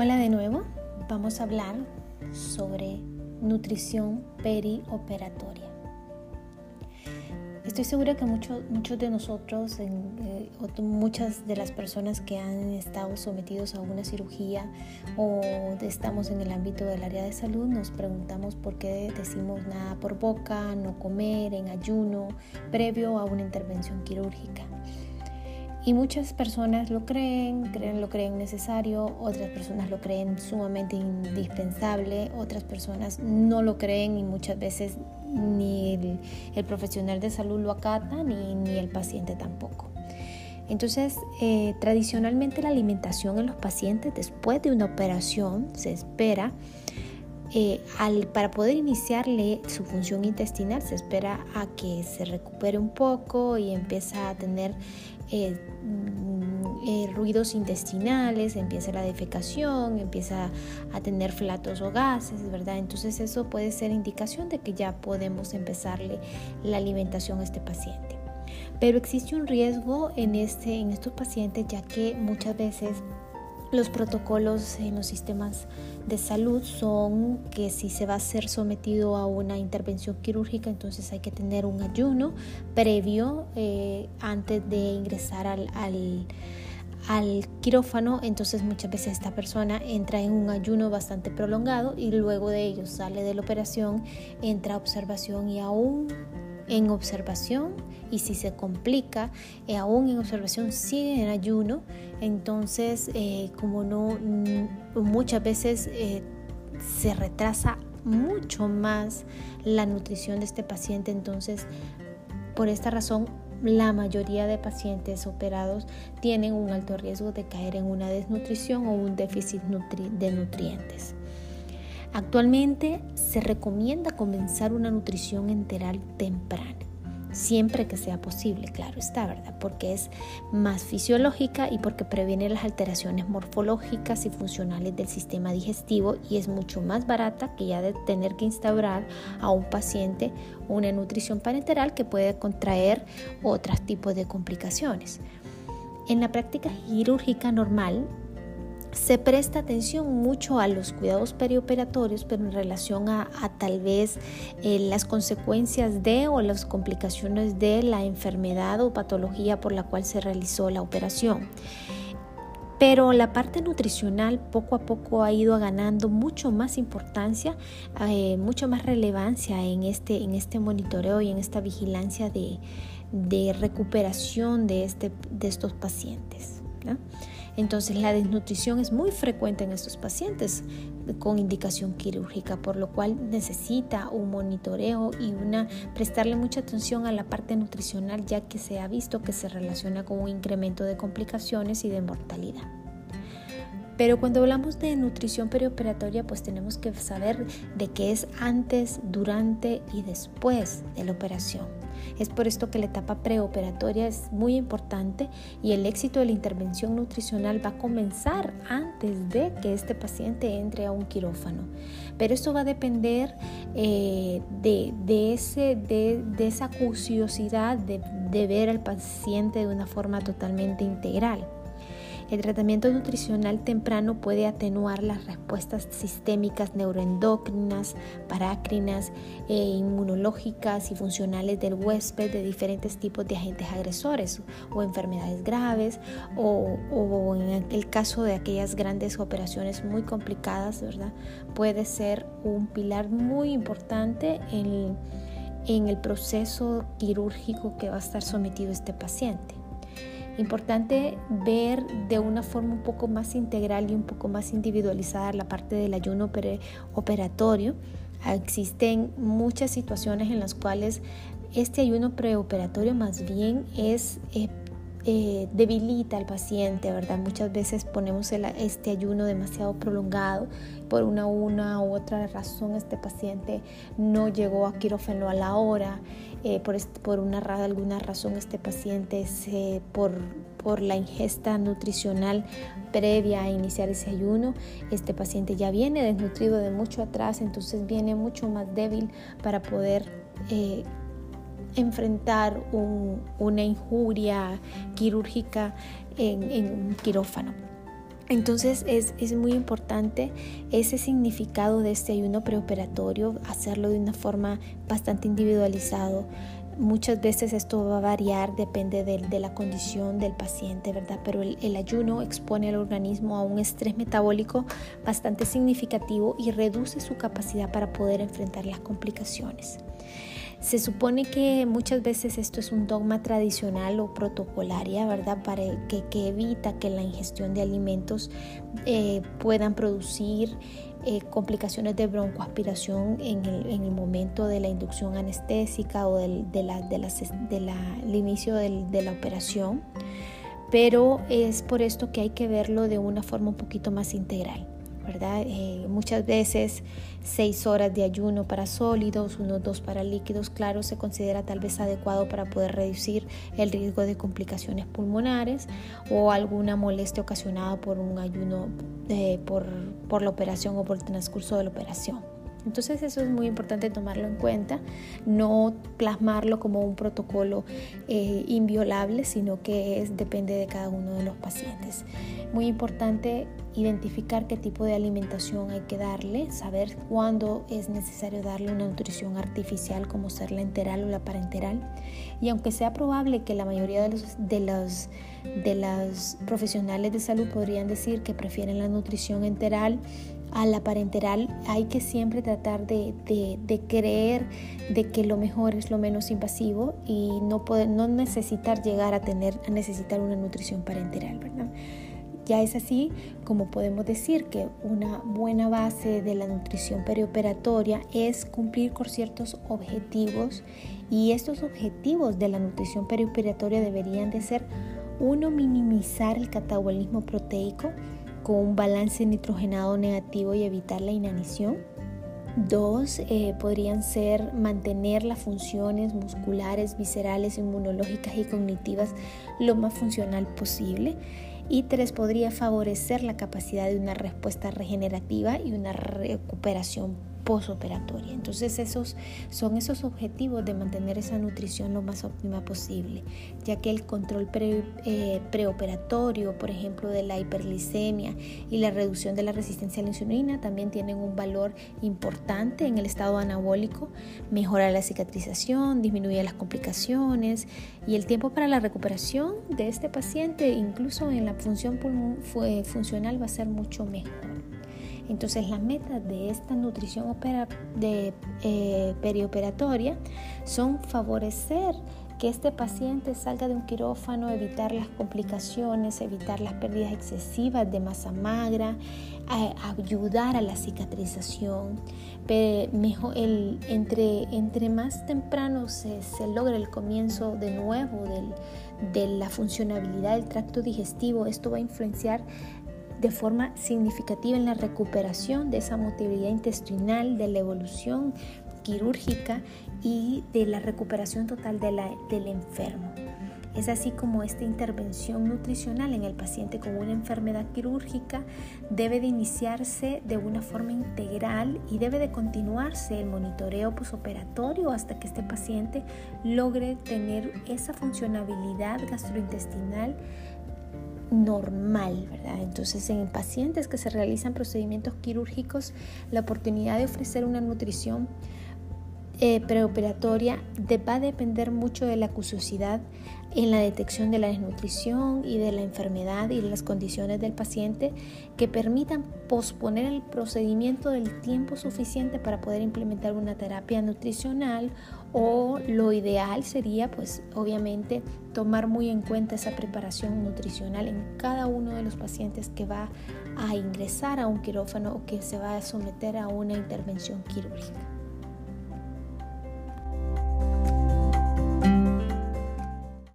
Hola de nuevo, vamos a hablar sobre nutrición perioperatoria. Estoy segura que muchos de nosotros, eh, muchas de las personas que han estado sometidos a una cirugía o estamos en el ámbito del área de salud, nos preguntamos por qué decimos nada por boca, no comer, en ayuno, previo a una intervención quirúrgica. Y muchas personas lo creen, creen, lo creen necesario, otras personas lo creen sumamente indispensable, otras personas no lo creen y muchas veces ni el, profesional de salud lo acata ni, ni el paciente tampoco. Entonces, eh, tradicionalmente la alimentación en los pacientes después de una operación se espera eh, para poder iniciarle su función intestinal se espera a que se recupere un poco y empieza a tener eh, mm, eh, ruidos intestinales, empieza la defecación, empieza a tener flatos o gases, ¿verdad? Entonces eso puede ser indicación de que ya podemos empezarle la alimentación a este paciente. Pero existe un riesgo en, este, en estos pacientes ya que muchas veces los protocolos en los sistemas de salud son que si se va a ser sometido a una intervención quirúrgica, entonces hay que tener un ayuno previo eh, antes de ingresar al, al, quirófano. Entonces muchas veces esta persona entra en un ayuno bastante prolongado y luego de ello sale de la operación, entra a observación y aún en observación y si se complica, eh, aún en observación sigue en ayuno, entonces eh, como no mm, muchas veces eh, se retrasa mucho más la nutrición de este paciente, entonces por esta razón la mayoría de pacientes operados tienen un alto riesgo de caer en una desnutrición o un déficit de nutrientes. Actualmente se recomienda comenzar una nutrición enteral temprana siempre que sea posible, claro está, ¿verdad? Porque es más fisiológica y porque previene las alteraciones morfológicas y funcionales del sistema digestivo y es mucho más barata que ya de tener que instaurar a un paciente una nutrición parenteral que puede contraer otros tipos de complicaciones. En la práctica quirúrgica normal, se presta atención mucho a los cuidados perioperatorios, pero en relación a, tal vez eh, las consecuencias de o las complicaciones de la enfermedad o patología por la cual se realizó la operación. Pero la parte nutricional poco a poco ha ido ganando mucho más importancia, eh, mucho más relevancia en este, en este monitoreo y en esta vigilancia de, recuperación de, este, de estos pacientes. Entonces la desnutrición es muy frecuente en estos pacientes con indicación quirúrgica, por lo cual necesita un monitoreo y una prestarle mucha atención a la parte nutricional ya que se ha visto que se relaciona con un incremento de complicaciones y de mortalidad. Pero cuando hablamos de nutrición perioperatoria, pues tenemos que saber de qué es antes, durante y después de la operación. Es por esto que la etapa preoperatoria es muy importante y el éxito de la intervención nutricional va a comenzar antes de que este paciente entre a un quirófano. Pero esto va a depender eh, de, ese, de, esa curiosidad de, de ver al paciente de una forma totalmente integral. El tratamiento nutricional temprano puede atenuar las respuestas sistémicas neuroendocrinas, parácrinas, e inmunológicas y funcionales del huésped de diferentes tipos de agentes agresores o enfermedades graves o, en el caso de aquellas grandes operaciones muy complicadas, ¿verdad? Puede ser un pilar muy importante en, en el proceso quirúrgico que va a estar sometido este paciente. Importante ver de una forma un poco más integral y un poco más individualizada la parte del ayuno operatorio. Existen muchas situaciones en las cuales este ayuno preoperatorio más bien es eh, eh, debilita al paciente, ¿verdad? Muchas veces ponemos este ayuno demasiado prolongado por una, u otra razón este paciente no llegó a quirófano a la hora eh, por, por una, alguna razón este paciente se, por, por la ingesta nutricional previa a iniciar ese ayuno, este paciente ya viene desnutrido de mucho atrás, entonces viene mucho más débil para poder eh, enfrentar una injuria quirúrgica en, un quirófano. Entonces es, es, muy importante ese significado de este ayuno preoperatorio, hacerlo de una forma bastante individualizado. Muchas veces esto va a variar, depende de, la condición del paciente, ¿verdad? Pero el, ayuno expone al organismo a un estrés metabólico bastante significativo y reduce su capacidad para poder enfrentar las complicaciones. Se supone que muchas veces esto es un dogma tradicional o protocolaria, ¿verdad? Para que, evita que la ingestión de alimentos eh, puedan producir eh, complicaciones de broncoaspiración en el, en el, momento de la inducción anestésica o del, inicio del, de la operación. Pero es por esto que hay que verlo de una forma un poquito más integral. ¿Verdad? Eh, muchas veces seis horas de ayuno para sólidos, unos dos para líquidos, claro, se considera tal vez adecuado para poder reducir el riesgo de complicaciones pulmonares o alguna molestia ocasionada por un ayuno eh, por, por la operación o por el transcurso de la operación. Entonces eso es muy importante tomarlo en cuenta, no plasmarlo como un protocolo eh, inviolable, sino que es, depende de cada uno de los pacientes. Muy importante identificar qué tipo de alimentación hay que darle, saber cuándo es necesario darle una nutrición artificial como ser la enteral o la parenteral. Y aunque sea probable que la mayoría de los, de los, de los profesionales de salud podrían decir que prefieren la nutrición enteral, a la parenteral hay que siempre tratar de, de, creer de que lo mejor es lo menos invasivo y no, poder, no necesitar llegar a tener a necesitar una nutrición parenteral, ¿verdad? Ya es así como podemos decir que una buena base de la nutrición perioperatoria es cumplir con ciertos objetivos y estos objetivos de la nutrición perioperatoria deberían de ser uno minimizar el catabolismo proteico con un balance nitrogenado negativo y evitar la inanición. Dos, eh, podrían ser mantener las funciones musculares, viscerales, inmunológicas y cognitivas lo más funcional posible. Y tres, podría favorecer la capacidad de una respuesta regenerativa y una recuperación posoperatoria. Entonces esos son esos objetivos de mantener esa nutrición lo más óptima posible, ya que el control eh, preoperatorio, por ejemplo, de la hiperglicemia y la reducción de la resistencia a la insulina también tienen un valor importante en el estado anabólico, mejora la cicatrización, disminuye las complicaciones y el tiempo para la recuperación de este paciente, incluso en la función funcional, va a ser mucho mejor. Entonces las metas de esta nutrición de, eh, perioperatoria son favorecer que este paciente salga de un quirófano, evitar las complicaciones, evitar las pérdidas excesivas de masa magra, ayudar a la cicatrización. Mejor el, entre, más temprano se, se logra el comienzo de nuevo de la funcionabilidad del tracto digestivo, esto va a influenciar de forma significativa en la recuperación de esa motilidad intestinal, de la evolución quirúrgica y de la recuperación total del enfermo. Es así como esta intervención nutricional en el paciente con una enfermedad quirúrgica debe de iniciarse de una forma integral y debe de continuarse el monitoreo posoperatorio hasta que este paciente logre tener esa funcionabilidad gastrointestinal normal, ¿verdad? Entonces, en pacientes que se realizan procedimientos quirúrgicos, la oportunidad de ofrecer una nutrición eh, preoperatoria va a depender mucho de la acuciosidad en la detección de la desnutrición y de la enfermedad y de las condiciones del paciente que permitan posponer el procedimiento del tiempo suficiente para poder implementar una terapia nutricional o lo ideal sería pues obviamente tomar muy en cuenta esa preparación nutricional en cada uno de los pacientes que va a ingresar a un quirófano o que se va a someter a una intervención quirúrgica.